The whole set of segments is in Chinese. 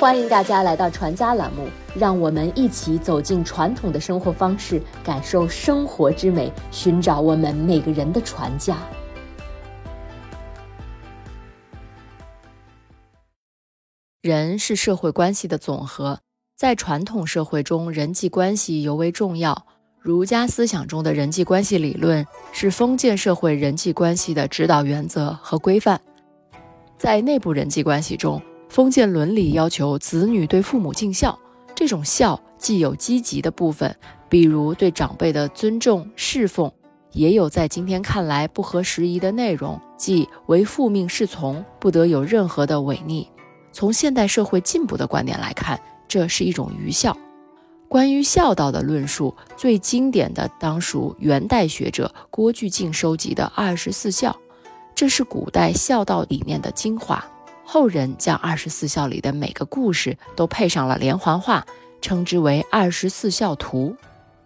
欢迎大家来到传家栏目，让我们一起走进传统的生活方式，感受生活之美，寻找我们每个人的传家。人是社会关系的总和，在传统社会中，人际关系尤为重要。儒家思想中的人际关系理论是封建社会人际关系的指导原则和规范。在内部人际关系中，封建伦理要求子女对父母尽孝，这种孝既有积极的部分，比如对长辈的尊重侍奉，也有在今天看来不合时宜的内容，即为父命是从，不得有任何的违逆。从现代社会进步的观点来看，这是一种愚孝。关于孝道的论述，最经典的当属元代学者郭巨敬收集的《二十四孝》，这是古代孝道理念的精华。后人将二十四孝里的每个故事都配上了连环画，称之为《二十四孝图》。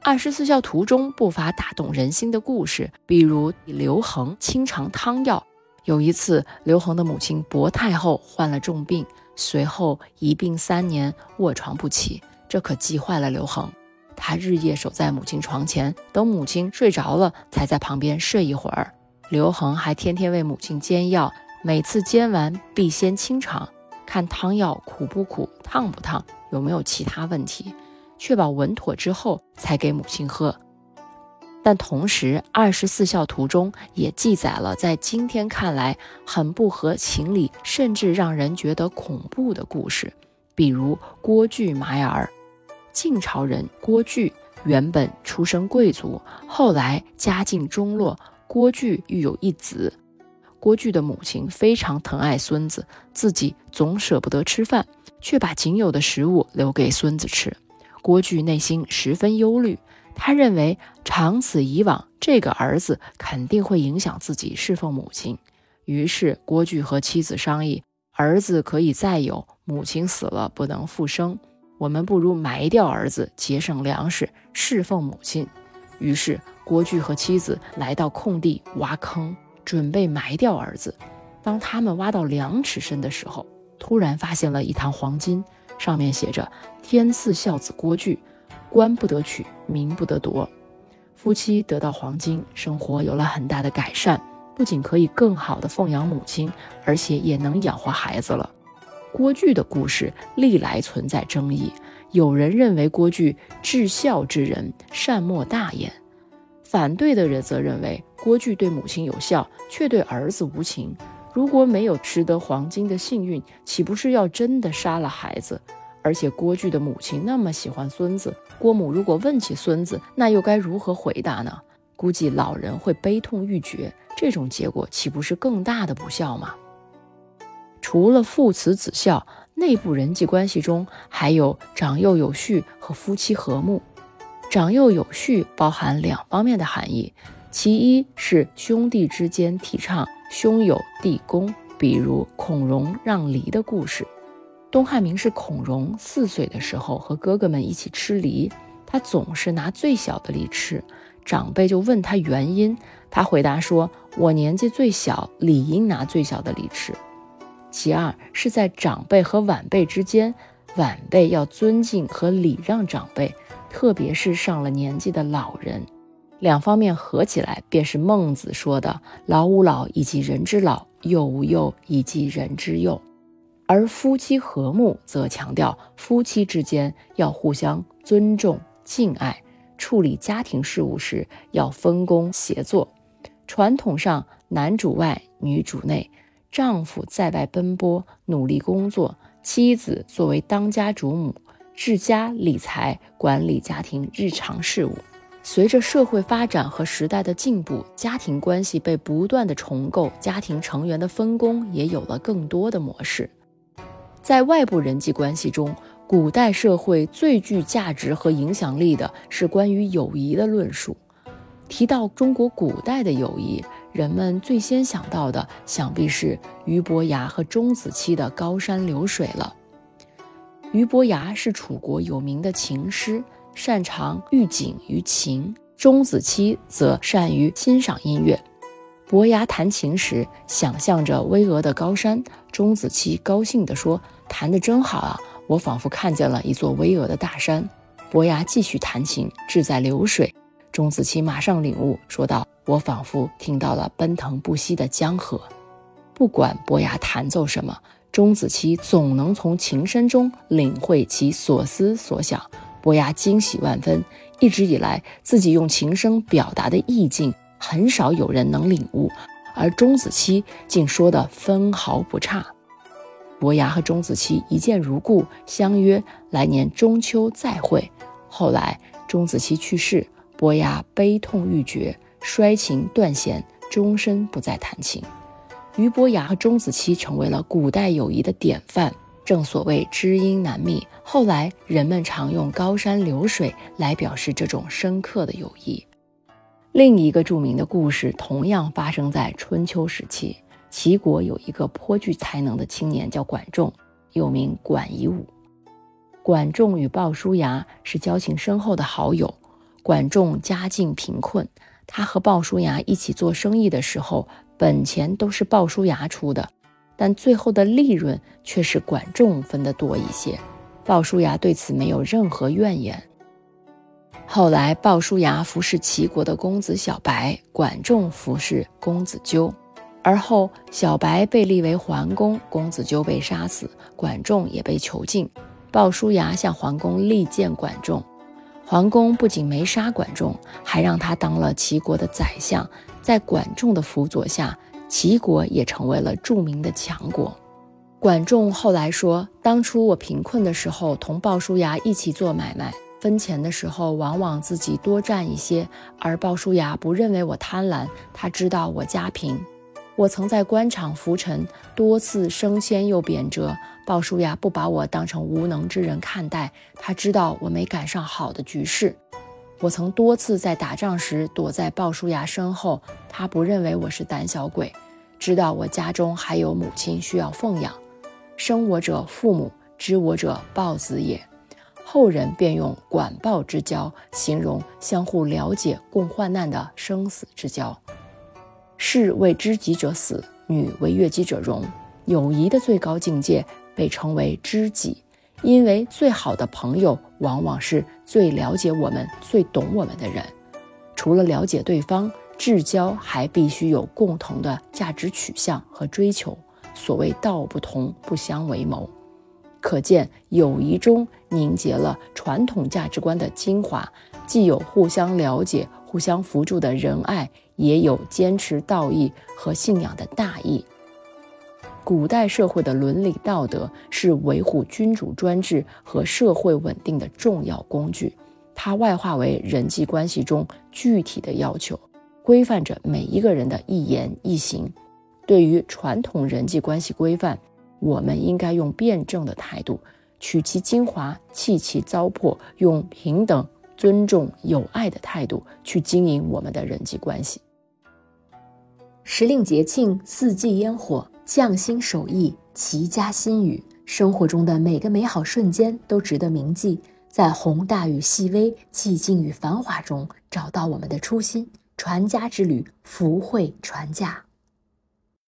二十四孝图中不乏打动人心的故事，比如刘恒清尝汤药。有一次，刘恒的母亲薄太后患了重病，随后一病三年，卧床不起，这可急坏了刘恒。他日夜守在母亲床前，等母亲睡着了，才在旁边睡一会儿。刘恒还天天为母亲煎药。每次煎完，必先清尝，看汤药苦不苦、烫不烫，有没有其他问题，确保稳妥之后，才给母亲喝。但同时，《二十四孝图》中也记载了在今天看来很不合情理，甚至让人觉得恐怖的故事，比如郭巨埋儿。晋朝人郭巨原本出身贵族，后来家境中落。郭巨育有一子。郭巨的母亲非常疼爱孙子，自己总舍不得吃饭，却把仅有的食物留给孙子吃。郭巨内心十分忧虑，他认为长此以往，这个儿子肯定会影响自己侍奉母亲。于是郭巨和妻子商议：儿子可以再有，母亲死了不能复生，我们不如埋掉儿子，节省粮食，侍奉母亲。于是郭巨和妻子来到空地挖坑。准备埋掉儿子。当他们挖到两尺深的时候，突然发现了一坛黄金，上面写着“天赐孝子郭巨，官不得取，民不得夺”。夫妻得到黄金，生活有了很大的改善，不仅可以更好的奉养母亲，而且也能养活孩子了。郭巨的故事历来存在争议，有人认为郭巨至孝之人，善莫大焉；反对的人则认为。郭巨对母亲有效，却对儿子无情。如果没有吃得黄金的幸运，岂不是要真的杀了孩子？而且郭巨的母亲那么喜欢孙子，郭母如果问起孙子，那又该如何回答呢？估计老人会悲痛欲绝。这种结果岂不是更大的不孝吗？除了父慈子孝，内部人际关系中还有长幼有序和夫妻和睦。长幼有序包含两方面的含义。其一是兄弟之间提倡兄友弟恭，比如孔融让梨的故事。东汉名士孔融四岁的时候和哥哥们一起吃梨，他总是拿最小的梨吃，长辈就问他原因，他回答说：“我年纪最小，理应拿最小的梨吃。”其二是在长辈和晚辈之间，晚辈要尊敬和礼让长辈，特别是上了年纪的老人。两方面合起来，便是孟子说的“老吾老以及人之老，幼吾幼以及人之幼”。而夫妻和睦，则强调夫妻之间要互相尊重、敬爱，处理家庭事务时要分工协作。传统上，男主外，女主内，丈夫在外奔波努力工作，妻子作为当家主母，治家理财，管理家庭日常事务。随着社会发展和时代的进步，家庭关系被不断的重构，家庭成员的分工也有了更多的模式。在外部人际关系中，古代社会最具价值和影响力的是关于友谊的论述。提到中国古代的友谊，人们最先想到的想必是俞伯牙和钟子期的高山流水了。俞伯牙是楚国有名的琴师。擅长御景于琴，钟子期则善于欣赏音乐。伯牙弹琴时，想象着巍峨的高山。钟子期高兴地说：“弹得真好啊！我仿佛看见了一座巍峨的大山。伯牙继续弹琴，志在流水。钟子期马上领悟，说道：“我仿佛听到了奔腾不息的江河。”不管伯牙弹奏什么，钟子期总能从琴声中领会其所思所想。伯牙惊喜万分。一直以来，自己用琴声表达的意境，很少有人能领悟，而钟子期竟说得分毫不差。伯牙和钟子期一见如故，相约来年中秋再会。后来钟子期去世，伯牙悲痛欲绝，摔琴断弦，终身不再弹琴。俞伯牙和钟子期成为了古代友谊的典范。正所谓知音难觅，后来人们常用高山流水来表示这种深刻的友谊。另一个著名的故事同样发生在春秋时期。齐国有一个颇具才能的青年，叫管仲，又名管夷吾。管仲与鲍叔牙是交情深厚的好友。管仲家境贫困，他和鲍叔牙一起做生意的时候，本钱都是鲍叔牙出的，但最后的利润却是管仲分得多一些。鲍叔牙对此没有任何怨言。后来，鲍叔牙服侍齐国的公子小白，管仲服侍公子纠。而后，小白被立为桓公，公子纠被杀死，管仲也被囚禁。鲍叔牙向桓公力荐管仲，桓公不仅没杀管仲，还让他当了齐国的宰相。在管仲的辅佐下，齐国也成为了著名的强国。管仲后来说：“当初我贫困的时候，同鲍叔牙一起做买卖，分钱的时候往往自己多占一些，而鲍叔牙不认为我贪婪，他知道我家贫。”我曾在官场浮沉，多次升迁又贬谪，鲍叔牙不把我当成无能之人看待，他知道我没赶上好的局势。我曾多次在打仗时躲在鲍叔牙身后，他不认为我是胆小鬼，知道我家中还有母亲需要奉养。生我者父母，知我者鲍子也。后人便用管鲍之交形容相互了解、共患难的生死之交。士为知己者死，女为悦己者容。友谊的最高境界被称为知己，因为最好的朋友往往是最了解我们、最懂我们的人。除了了解对方，至交还必须有共同的价值取向和追求。所谓道不同，不相为谋。可见友谊中凝结了传统价值观的精华，既有互相了解、互相扶助的仁爱。也有坚持道义和信仰的大义。古代社会的伦理道德是维护君主专制和社会稳定的重要工具，它外化为人际关系中具体的要求，规范着每一个人的一言一行。对于传统人际关系规范，我们应该用辩证的态度，取其精华，弃其糟粕，用平等。尊重、友爱的态度去经营我们的人际关系。时令节庆、四季烟火、匠心手艺、齐家心语，生活中的每个美好瞬间都值得铭记。在宏大与细微、寂静与繁华中，找到我们的初心。传家之旅，福慧传家。